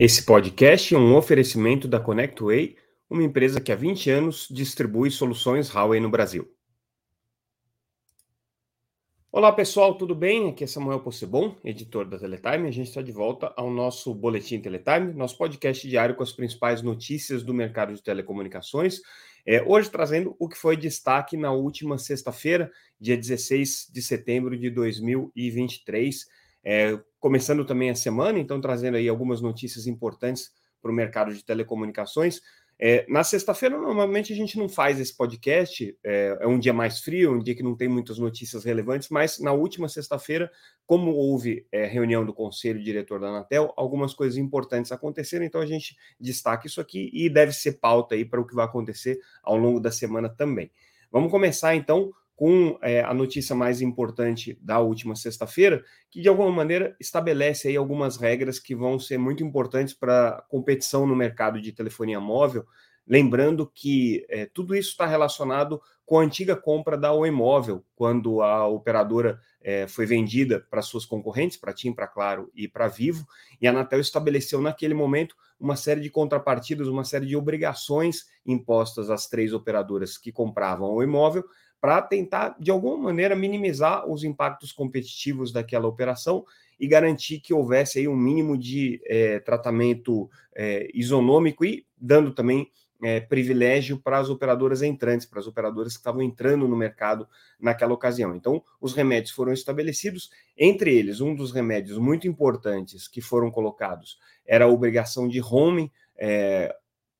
Esse podcast é um oferecimento da ConnectWay, uma empresa que há 20 anos distribui soluções Huawei no Brasil. Olá pessoal, tudo bem? Aqui é Samuel Possebon, editor da Teletime. A gente está de volta ao nosso Boletim Teletime, nosso podcast diário com as principais notícias do mercado de telecomunicações. É, hoje trazendo o que foi destaque na última sexta-feira, dia 16 de setembro de 2023. É, começando também a semana, então trazendo aí algumas notícias importantes para o mercado de telecomunicações. É, na sexta-feira, normalmente a gente não faz esse podcast, é, é, um dia mais frio, um dia que não tem muitas notícias relevantes, mas na última sexta-feira, como houve é, reunião do conselho diretor da Anatel, algumas coisas importantes aconteceram, então a gente destaca isso aqui e deve ser pauta aí para o que vai acontecer ao longo da semana também. Vamos começar então com é, a notícia mais importante da última sexta-feira, que de alguma maneira estabelece aí algumas regras que vão ser muito importantes para a competição no mercado de telefonia móvel. Lembrando que é, tudo isso está relacionado com a antiga compra da Oi Móvel, quando a operadora é, foi vendida para suas concorrentes, para TIM, para Claro e para Vivo, e a Anatel estabeleceu naquele momento uma série de contrapartidas, uma série de obrigações impostas às três operadoras que compravam o imóvel, para tentar, de alguma maneira, minimizar os impactos competitivos daquela operação e garantir que houvesse aí um mínimo de é, tratamento é, isonômico e dando também é, privilégio para as operadoras entrantes, para as operadoras que estavam entrando no mercado naquela ocasião. Então, os remédios foram estabelecidos, entre eles, um dos remédios muito importantes que foram colocados era a obrigação de roaming. É,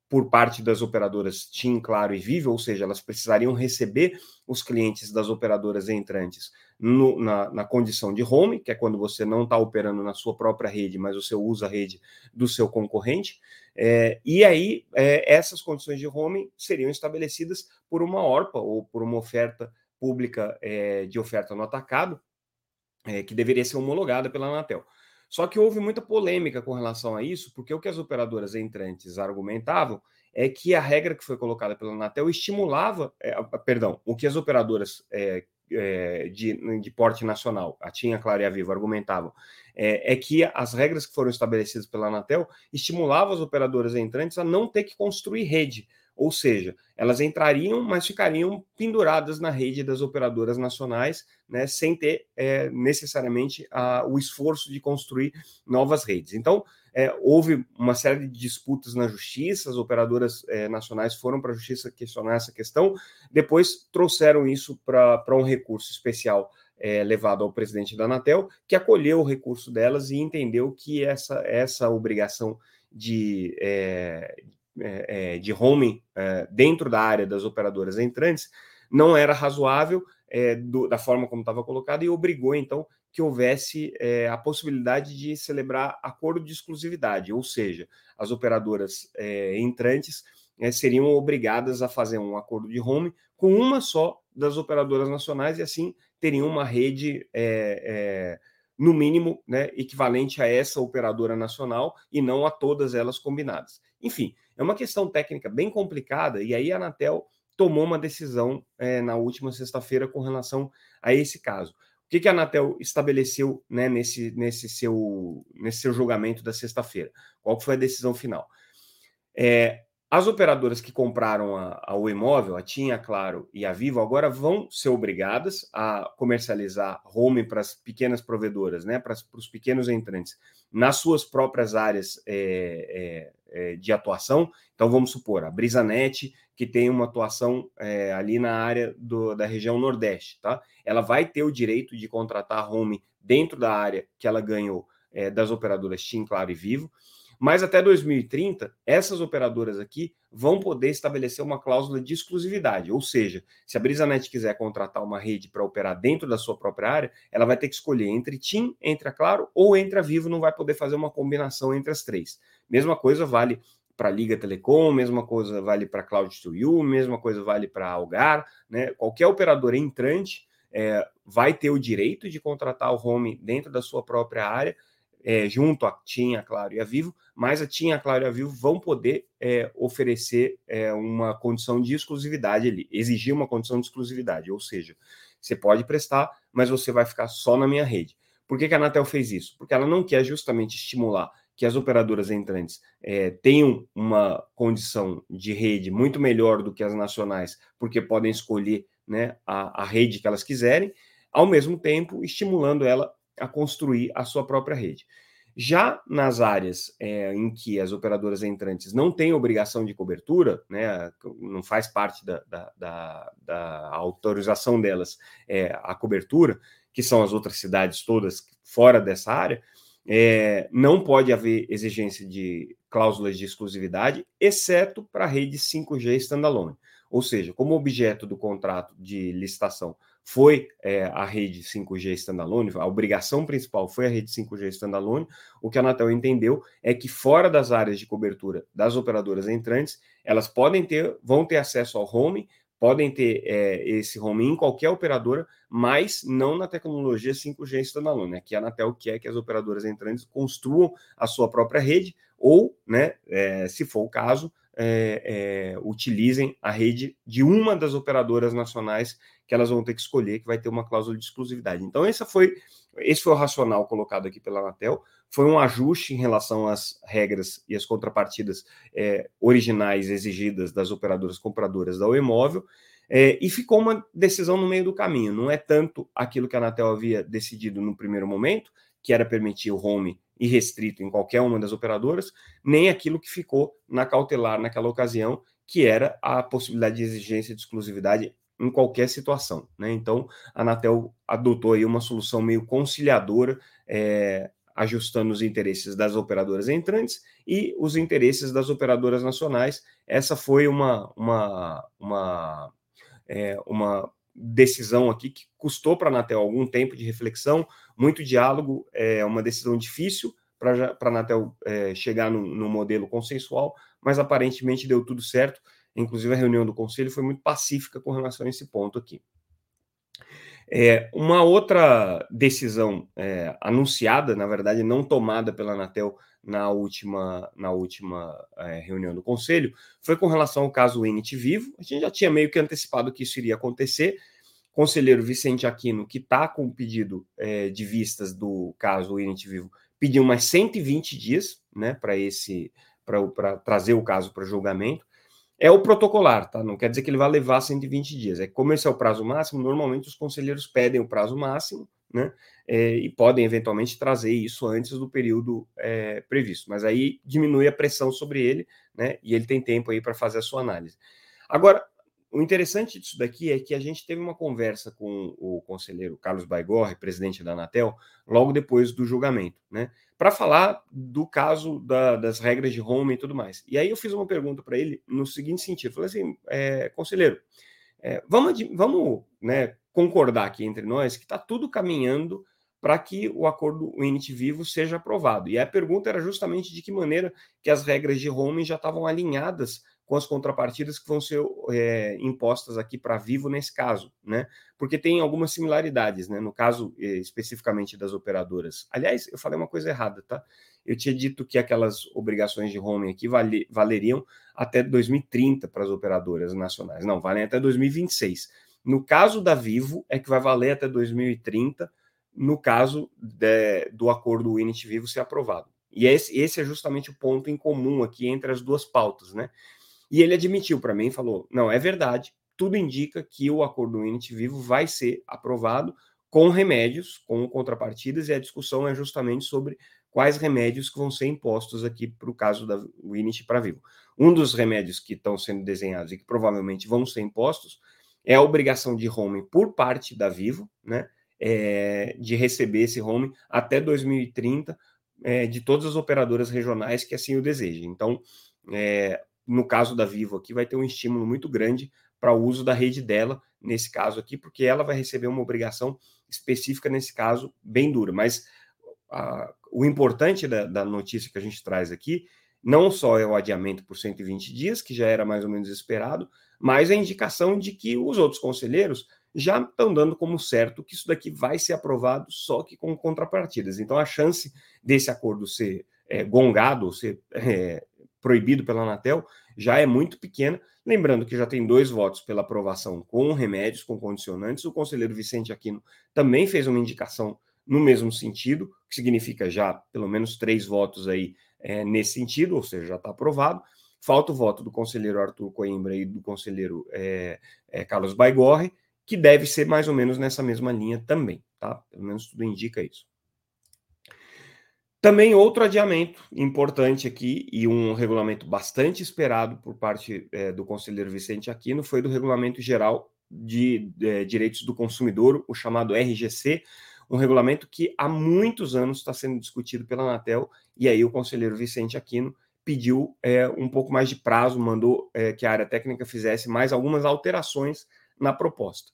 por parte das operadoras TIM, Claro e Vivo, ou seja, elas precisariam receber os clientes das operadoras entrantes no, na, na, condição de home, que é quando você não está operando na sua própria rede, mas você usa a rede do seu concorrente. É, e aí, é, essas condições de home seriam estabelecidas por uma ORPA ou por uma oferta pública é, de oferta no atacado, é, que deveria ser homologada pela Anatel. Só que houve muita polêmica com relação a isso, porque o que as operadoras entrantes argumentavam é que a regra que foi colocada pela Anatel estimulava, é, perdão, o que as operadoras é, é, de, de, porte nacional, a TIM, a Claro e a Vivo, argumentavam, é, é, que as regras que foram estabelecidas pela Anatel estimulavam as operadoras entrantes a não ter que construir rede, ou seja, elas entrariam, mas ficariam penduradas na rede das operadoras nacionais, né, sem ter é, necessariamente a, o esforço de construir novas redes. Então, é, houve uma série de disputas na justiça, as operadoras é, nacionais foram para a justiça questionar essa questão, depois trouxeram isso para um recurso especial é, levado ao presidente da Anatel, que acolheu o recurso delas e entendeu que essa, essa obrigação de, é, é, é, de roaming é, dentro da área das operadoras entrantes não era razoável é, do, da forma como estava colocado e obrigou então que houvesse é, a possibilidade de celebrar acordo de exclusividade, ou seja, as operadoras é, entrantes seriam obrigadas a fazer um acordo de home com uma só das operadoras nacionais e assim teriam uma rede no mínimo, né, equivalente a essa operadora nacional e não a todas elas combinadas. Enfim, é uma questão técnica bem complicada e aí a Anatel tomou uma decisão é, na última sexta-feira com relação a esse caso. O que, que a Anatel estabeleceu né, nesse, nesse, seu, nesse seu julgamento da sexta-feira? Qual foi a decisão final? É, as operadoras que compraram a, a o imóvel, a TIM, a Claro e a Vivo, agora vão ser obrigadas a comercializar home para as pequenas provedoras, né, para, os pequenos entrantes, nas suas próprias áreas é, é, de atuação. Então, vamos supor, a BrisaNet, que tem uma atuação é, ali na área do, da região Nordeste, tá? Ela vai ter o direito de contratar home dentro da área que ela ganhou das operadoras TIM, Claro e Vivo. Mas até 2030, essas operadoras aqui vão poder estabelecer uma cláusula de exclusividade, ou seja, se a BrisaNet quiser contratar uma rede para operar dentro da sua própria área, ela vai ter que escolher entre TIM, entre a Claro ou entre a Vivo, não vai poder fazer uma combinação entre as três. Mesma coisa vale para a Liga Telecom, mesma coisa vale para Cloud to You, mesma coisa vale para Algar, né? Qualquer operador entrante é, vai ter o direito de contratar o home dentro da sua própria área, é, junto a TIM, a Claro e a Vivo, mas a TIM, a Claro e a Vivo vão poder é, oferecer é, uma condição de exclusividade ali, exigir uma condição de exclusividade, ou seja, você pode prestar, mas você vai ficar só na minha rede. Por que, que a Anatel fez isso? Porque ela não quer justamente estimular que as operadoras entrantes é, tenham uma condição de rede muito melhor do que as nacionais, porque podem escolher né, a, a rede que elas quiserem, ao mesmo tempo estimulando ela a construir a sua própria rede. Já nas áreas é, em que as operadoras entrantes não têm obrigação de cobertura, né, não faz parte da, da, da, da autorização delas é, a cobertura, que são as outras cidades todas fora dessa área, é, não pode haver exigência de cláusulas de exclusividade, exceto para a rede 5G standalone. Ou seja, como objeto do contrato de licitação foi é, a rede 5G standalone, a obrigação principal foi a rede 5G standalone. O que a Anatel entendeu é que fora das áreas de cobertura das operadoras entrantes, elas podem ter, vão ter acesso ao home, podem ter é, esse home em qualquer operadora, mas não na tecnologia 5G standalone. Aqui a Anatel quer que as operadoras entrantes construam a sua própria rede ou, né, é, se for o caso, é, é, utilizem a rede de uma das operadoras nacionais que elas vão ter que escolher, que vai ter uma cláusula de exclusividade. Então, essa foi, esse foi o racional colocado aqui pela Anatel. Foi um ajuste em relação às regras e às contrapartidas é, originais exigidas das operadoras compradoras da Imóvel, é, e ficou uma decisão no meio do caminho. Não é tanto aquilo que a Anatel havia decidido no primeiro momento, que era permitir o home irrestrito em qualquer uma das operadoras, nem aquilo que ficou na cautelar naquela ocasião, que era a possibilidade de exigência de exclusividade em qualquer situação. Né? Então, a Anatel adotou aí uma solução meio conciliadora, é, ajustando os interesses das operadoras entrantes e os interesses das operadoras nacionais. Essa foi uma, uma, uma, é, uma decisão aqui que custou para a Anatel algum tempo de reflexão, muito diálogo, é uma decisão difícil para a Anatel é, chegar no, no, modelo consensual, mas aparentemente deu tudo certo. Inclusive, a reunião do conselho foi muito pacífica com relação a esse ponto aqui. É, uma outra decisão é, anunciada, na verdade, não tomada pela Anatel na última, na última é, reunião do Conselho, foi com relação ao caso Init Vivo. A gente já tinha meio que antecipado que isso iria acontecer. O conselheiro Vicente Aquino, que está com o pedido é, de vistas do caso Init Vivo, pediu mais 120 dias né, para esse para trazer o caso para julgamento. É o protocolar, tá? Não quer dizer que ele vai levar 120 dias. É como esse é o prazo máximo, normalmente os conselheiros pedem o prazo máximo, né? É, e podem eventualmente trazer isso antes do período é, previsto. Mas aí diminui a pressão sobre ele, né? E ele tem tempo aí para fazer a sua análise. Agora, o interessante disso daqui é que a gente teve uma conversa com o conselheiro Carlos Baigorre, presidente da Anatel, logo depois do julgamento, né? Para falar do caso da, das regras de home e tudo mais. E aí eu fiz uma pergunta para ele no seguinte sentido: falei assim, é, conselheiro, é, vamos, vamos né, concordar aqui entre nós que está tudo caminhando para que o acordo Unity Vivo seja aprovado. E a pergunta era justamente de que maneira que as regras de home já estavam alinhadas com as contrapartidas que vão ser é, impostas aqui para Vivo nesse caso, né? Porque tem algumas similaridades, né? No caso é, especificamente das operadoras. Aliás, eu falei uma coisa errada, tá? Eu tinha dito que aquelas obrigações de roaming aqui vale, valeriam até 2030 para as operadoras nacionais. Não, valem até 2026. No caso da Vivo, é que vai valer até 2030, no caso de, do acordo Unity Vivo ser aprovado. E esse, esse é justamente o ponto em comum aqui entre as duas pautas, né? E ele admitiu para mim, falou: não, é verdade, tudo indica que o acordo Unity Vivo vai ser aprovado com remédios, com contrapartidas, e a discussão é justamente sobre quais remédios que vão ser impostos aqui para o caso da Unity para Vivo. Um dos remédios que estão sendo desenhados e que provavelmente vão ser impostos é a obrigação de home por parte da Vivo, né, é, de receber esse home até 2030 é, de todas as operadoras regionais que assim o desejem. Então, é, no caso da Vivo aqui, vai ter um estímulo muito grande para o uso da rede dela, nesse caso aqui, porque ela vai receber uma obrigação específica, nesse caso, bem dura. Mas a, o importante da, da, notícia que a gente traz aqui não só é o adiamento por 120 dias, que já era mais ou menos esperado, mas a indicação de que os outros conselheiros já estão dando como certo que isso daqui vai ser aprovado, só que com contrapartidas. Então, a chance desse acordo ser é, gongado, ser é, proibido pela Anatel, já é muito pequena. Lembrando que já tem dois votos pela aprovação com remédios, com condicionantes. O conselheiro Vicente Aquino também fez uma indicação no mesmo sentido, que significa já pelo menos três votos aí é, nesse sentido, ou seja, já está aprovado. Falta o voto do conselheiro Arthur Coimbra e do conselheiro é, é, Carlos Baigorre, que deve ser mais ou menos nessa mesma linha também, tá? Pelo menos tudo indica isso. Também outro adiamento importante aqui e um regulamento bastante esperado por parte é, do conselheiro Vicente Aquino foi do Regulamento Geral de é, Direitos do Consumidor, o chamado RGC, um regulamento que há muitos anos está sendo discutido pela Anatel, e aí o conselheiro Vicente Aquino pediu é, um pouco mais de prazo, mandou é, que a área técnica fizesse mais algumas alterações na proposta.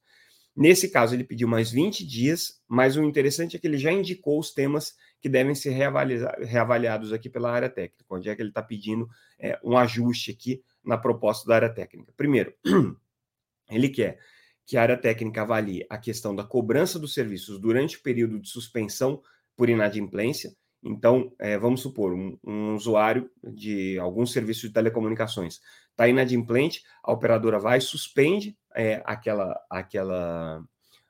Nesse caso, ele pediu mais 20 dias, mas o interessante é que ele já indicou os temas que devem ser reavaliados aqui pela área técnica, onde é que ele está pedindo é, um ajuste aqui na proposta da área técnica. Primeiro, ele quer que a área técnica avalie a questão da cobrança dos serviços durante o período de suspensão por inadimplência, então, é, vamos supor, um, um, usuário de algum serviço de telecomunicações está inadimplente, a operadora vai, suspende é, aquela, aquela,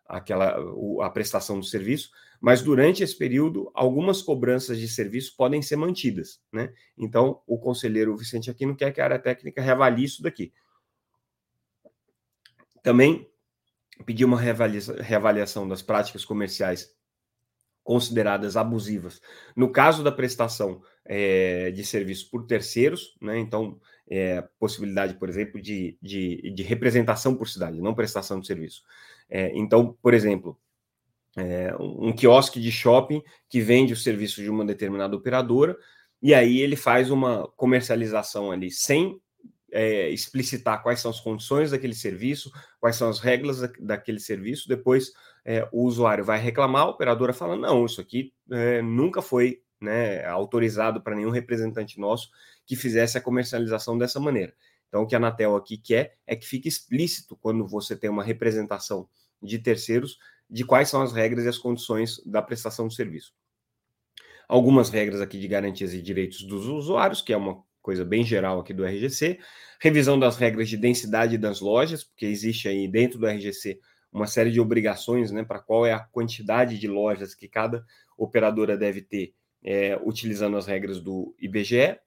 aquela a prestação do serviço, mas durante esse período, algumas cobranças de serviço podem ser mantidas. Né? Então, o conselheiro Vicente Aquino quer que a área técnica reavalie isso daqui. Também pediu uma reavaliação das práticas comerciais consideradas abusivas. No caso da prestação é, de serviço por terceiros, né, então, é, possibilidade, por exemplo, de, de, de, representação por cidade, não prestação de serviço. É, então, por exemplo, um quiosque de shopping que vende o serviço de uma determinada operadora, e aí ele faz uma comercialização ali sem é, explicitar quais são as condições daquele serviço, quais são as regras da, daquele serviço, depois é, o usuário vai reclamar, a operadora fala: não, isso aqui é, nunca foi né, autorizado para nenhum representante nosso que fizesse a comercialização dessa maneira. Então, o que a Anatel aqui quer é que fique explícito quando você tem uma representação de terceiros de quais são as regras e as condições da prestação do serviço. Algumas regras aqui de garantias e direitos dos usuários, que é uma coisa bem geral aqui do RGC, revisão das regras de densidade das lojas, porque existe aí dentro do RGC uma série de obrigações, né, para qual é a quantidade de lojas que cada operadora deve ter, é, utilizando as regras do IBGE,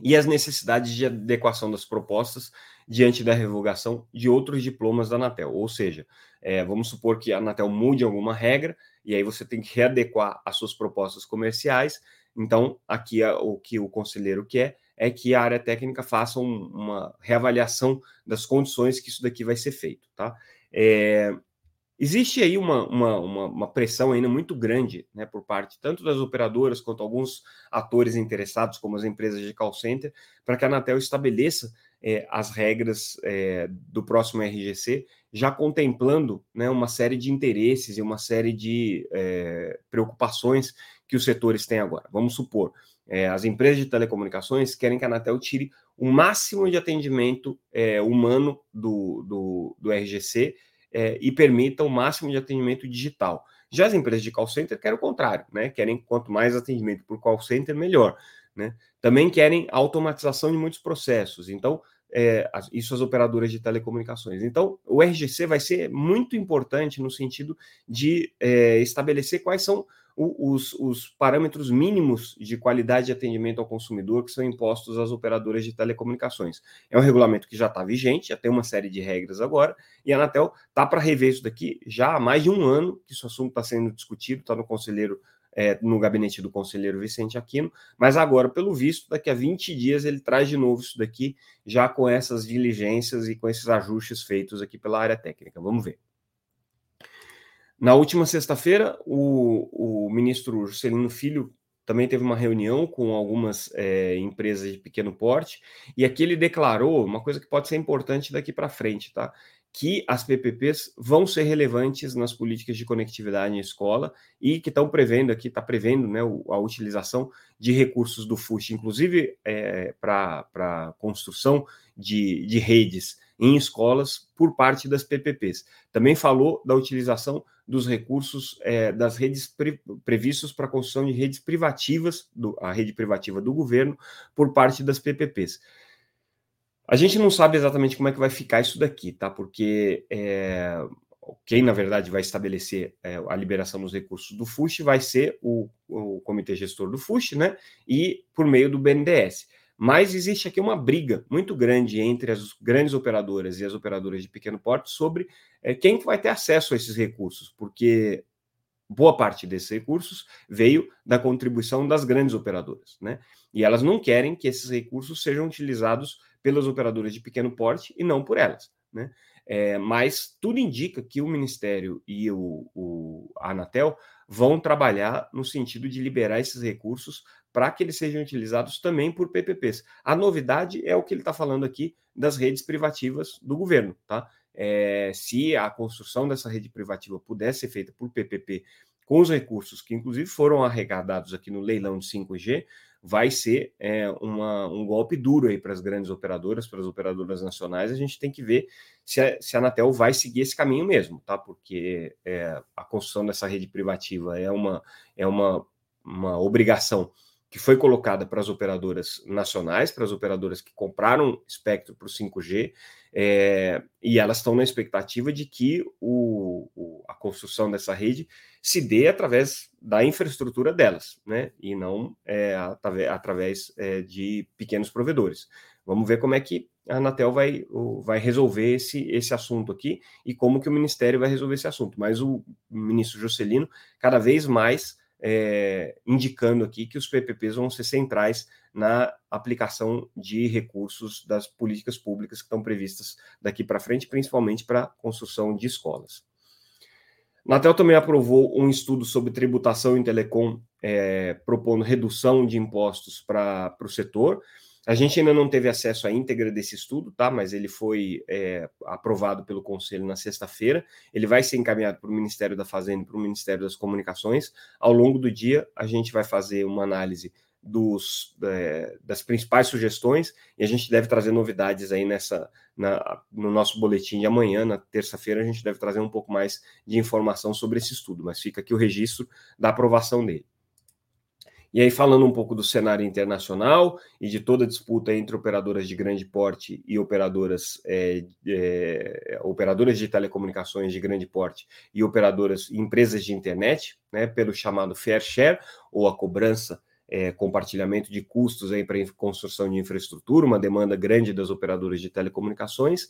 e as necessidades de adequação das propostas diante da revogação de outros diplomas da Anatel. Ou seja, é, vamos supor que a Anatel mude alguma regra, e aí você tem que readequar as suas propostas comerciais então, aqui o que o conselheiro quer é que a área técnica faça um, uma reavaliação das condições que isso daqui vai ser feito, tá? É, existe aí uma, uma, uma, uma, pressão ainda muito grande, né, por parte tanto das operadoras quanto alguns atores interessados, como as empresas de call center, para que a Anatel estabeleça é, as regras é, do próximo RGC, já contemplando né, uma série de interesses e uma série de é, preocupações que os setores têm agora. Vamos supor, é, as empresas de telecomunicações querem que a Anatel tire o máximo de atendimento é, humano do, do, do RGC é, e permita o máximo de atendimento digital. Já as empresas de call center querem o contrário, né? Querem quanto mais atendimento por call center, melhor. Né? Também querem automatização de muitos processos. Então, é, isso as operadoras de telecomunicações. Então, o RGC vai ser muito importante no sentido de é, estabelecer quais são os, os, parâmetros mínimos de qualidade de atendimento ao consumidor que são impostos às operadoras de telecomunicações. É um regulamento que já está vigente, já tem uma série de regras agora, e a Anatel está para rever isso daqui já há mais de um ano que esse assunto está sendo discutido, está no conselheiro. É, no gabinete do conselheiro Vicente Aquino, mas agora, pelo visto, daqui a 20 dias ele traz de novo isso daqui, já com essas diligências e com esses ajustes feitos aqui pela área técnica. Vamos ver. Na última sexta-feira, o, o ministro Juscelino Filho também teve uma reunião com algumas é, empresas de pequeno porte, e aqui ele declarou uma coisa que pode ser importante daqui para frente, tá? Que as PPPs vão ser relevantes nas políticas de conectividade em escola e que estão prevendo aqui, está prevendo né, a utilização de recursos do FUSH, inclusive é, para construção de, de redes em escolas por parte das PPPs. Também falou da utilização dos recursos é, das redes pre, previstos para a construção de redes privativas, do, a rede privativa do governo, por parte das PPPs. A gente não sabe exatamente como é que vai ficar isso daqui, tá? Porque é, quem na verdade vai estabelecer é, a liberação dos recursos do FUSH vai ser o, o comitê gestor do FUSH, né? E por meio do BNDES. Mas existe aqui uma briga muito grande entre as grandes operadoras e as operadoras de pequeno porte sobre é, quem vai ter acesso a esses recursos, porque boa parte desses recursos veio da contribuição das grandes operadoras, né? E elas não querem que esses recursos sejam utilizados pelas operadoras de pequeno porte e não por elas, né? É, mas tudo indica que o Ministério e o, o a Anatel vão trabalhar no sentido de liberar esses recursos para que eles sejam utilizados também por PPPs. A novidade é o que ele está falando aqui das redes privativas do governo, tá? é, se a construção dessa rede privativa pudesse ser feita por PPP com os recursos que, inclusive, foram arrecadados aqui no leilão de 5G, vai ser é, uma, um golpe duro aí para as grandes operadoras, para as operadoras nacionais. A gente tem que ver se a, se a Anatel vai seguir esse caminho mesmo, tá? Porque é, a construção dessa rede privativa é uma, é uma, uma obrigação que foi colocada para as operadoras nacionais, para as operadoras que compraram espectro para o 5G, é, e elas estão na expectativa de que o, o, a construção dessa rede se dê através da infraestrutura delas, né? E não é, através, através é, de pequenos provedores. Vamos ver como é que a Anatel vai, vai resolver esse, esse assunto aqui e como que o Ministério vai resolver esse assunto. Mas o ministro Juscelino, cada vez mais é, indicando aqui que os PPPs vão ser centrais na aplicação de recursos das políticas públicas que estão previstas daqui para frente, principalmente para a construção de escolas. Natel também aprovou um estudo sobre tributação em telecom, é, propondo redução de impostos para o setor. A gente ainda não teve acesso à íntegra desse estudo, tá? Mas ele foi é, aprovado pelo Conselho na sexta-feira. Ele vai ser encaminhado para o Ministério da Fazenda e para o Ministério das Comunicações. Ao longo do dia, a gente vai fazer uma análise dos, é, das principais sugestões e a gente deve trazer novidades aí nessa na, no nosso boletim de amanhã, na terça-feira, a gente deve trazer um pouco mais de informação sobre esse estudo, mas fica aqui o registro da aprovação dele. E aí, falando um pouco do cenário internacional e de toda a disputa entre operadoras de grande porte e operadoras, é, é, operadoras de telecomunicações de grande porte e operadoras, empresas de internet, né, pelo chamado fair share, ou a cobrança, é, compartilhamento de custos para construção de infraestrutura, uma demanda grande das operadoras de telecomunicações,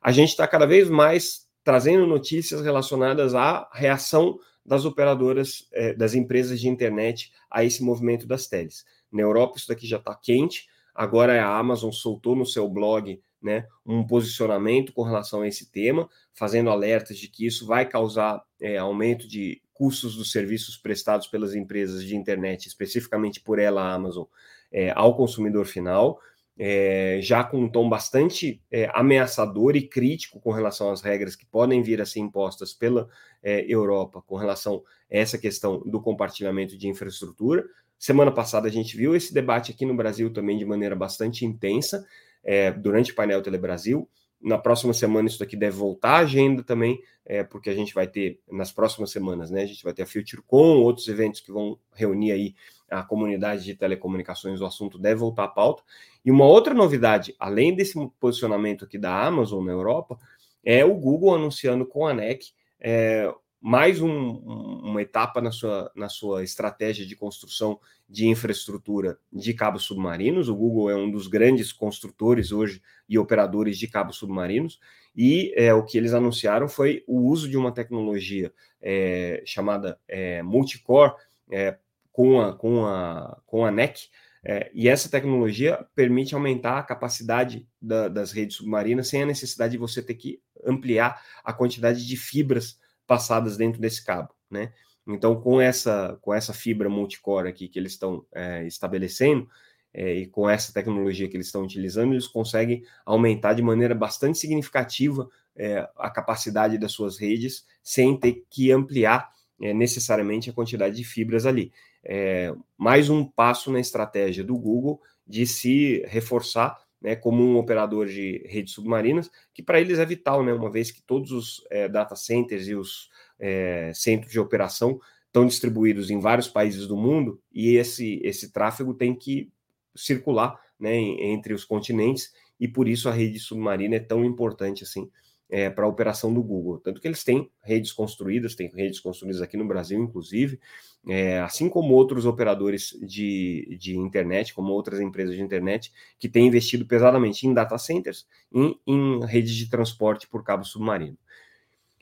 a gente está cada vez mais trazendo notícias relacionadas à reação das operadoras, é, das empresas de internet a esse movimento das teles. Na Europa, isso daqui já está quente. Agora a Amazon soltou no seu blog né, um posicionamento com relação a esse tema, fazendo alertas de que isso vai causar é, aumento de custos dos serviços prestados pelas empresas de internet, especificamente por ela, a Amazon, é, ao consumidor final é, já com um tom bastante é, ameaçador e crítico com relação às regras que podem vir a ser impostas pela é, Europa com relação a essa questão do compartilhamento de infraestrutura. Semana passada a gente viu esse debate aqui no Brasil também de maneira bastante intensa é, durante o painel Telebrasil. Na próxima semana isso daqui deve voltar à agenda também, é, porque a gente vai ter, nas próximas semanas, né, a gente vai ter a FutureCon, outros eventos que vão reunir aí a comunidade de telecomunicações, o assunto deve voltar à pauta. E uma outra novidade, além desse posicionamento aqui da Amazon na Europa, é o Google anunciando com a NEC é, mais um, uma etapa na sua, na sua estratégia de construção de infraestrutura de cabos submarinos. O Google é um dos grandes construtores hoje e operadores de cabos submarinos, e é, o que eles anunciaram foi o uso de uma tecnologia é, chamada é, multicore é, com, a, com, a, com a NEC, é, e essa tecnologia permite aumentar a capacidade da, das redes submarinas sem a necessidade de você ter que ampliar a quantidade de fibras passadas dentro desse cabo, né? Então, com essa, com essa fibra multicore aqui que eles estão é, estabelecendo, é, e com essa tecnologia que eles estão utilizando, eles conseguem aumentar de maneira bastante significativa é, a capacidade das suas redes, sem ter que ampliar é, necessariamente a quantidade de fibras ali. É, mais um passo na estratégia do Google de se reforçar né, como um operador de redes submarinas, que para eles é vital, né, uma vez que todos os é, data centers e os é, centros de operação estão distribuídos em vários países do mundo e esse, esse tráfego tem que circular né, entre os continentes e por isso a rede submarina é tão importante assim é, para a operação do Google. Tanto que eles têm redes construídas, têm redes construídas aqui no Brasil, inclusive, é, assim como outros operadores de, de internet, como outras empresas de internet, que têm investido pesadamente em data centers e em redes de transporte por cabo submarino.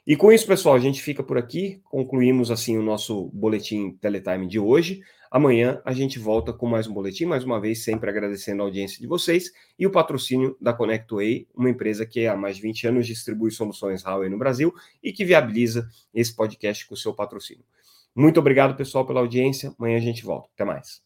E com isso, pessoal, a gente fica por aqui. Concluímos assim o nosso boletim Teletime de hoje. Amanhã a gente volta com mais um boletim, mais uma vez, sempre agradecendo a audiência de vocês e o patrocínio da ConnectWay, uma empresa que há mais de 20 anos distribui soluções Huawei no Brasil e que viabiliza esse podcast com o seu patrocínio. Muito obrigado, pessoal, pela audiência. Amanhã a gente volta. Até mais.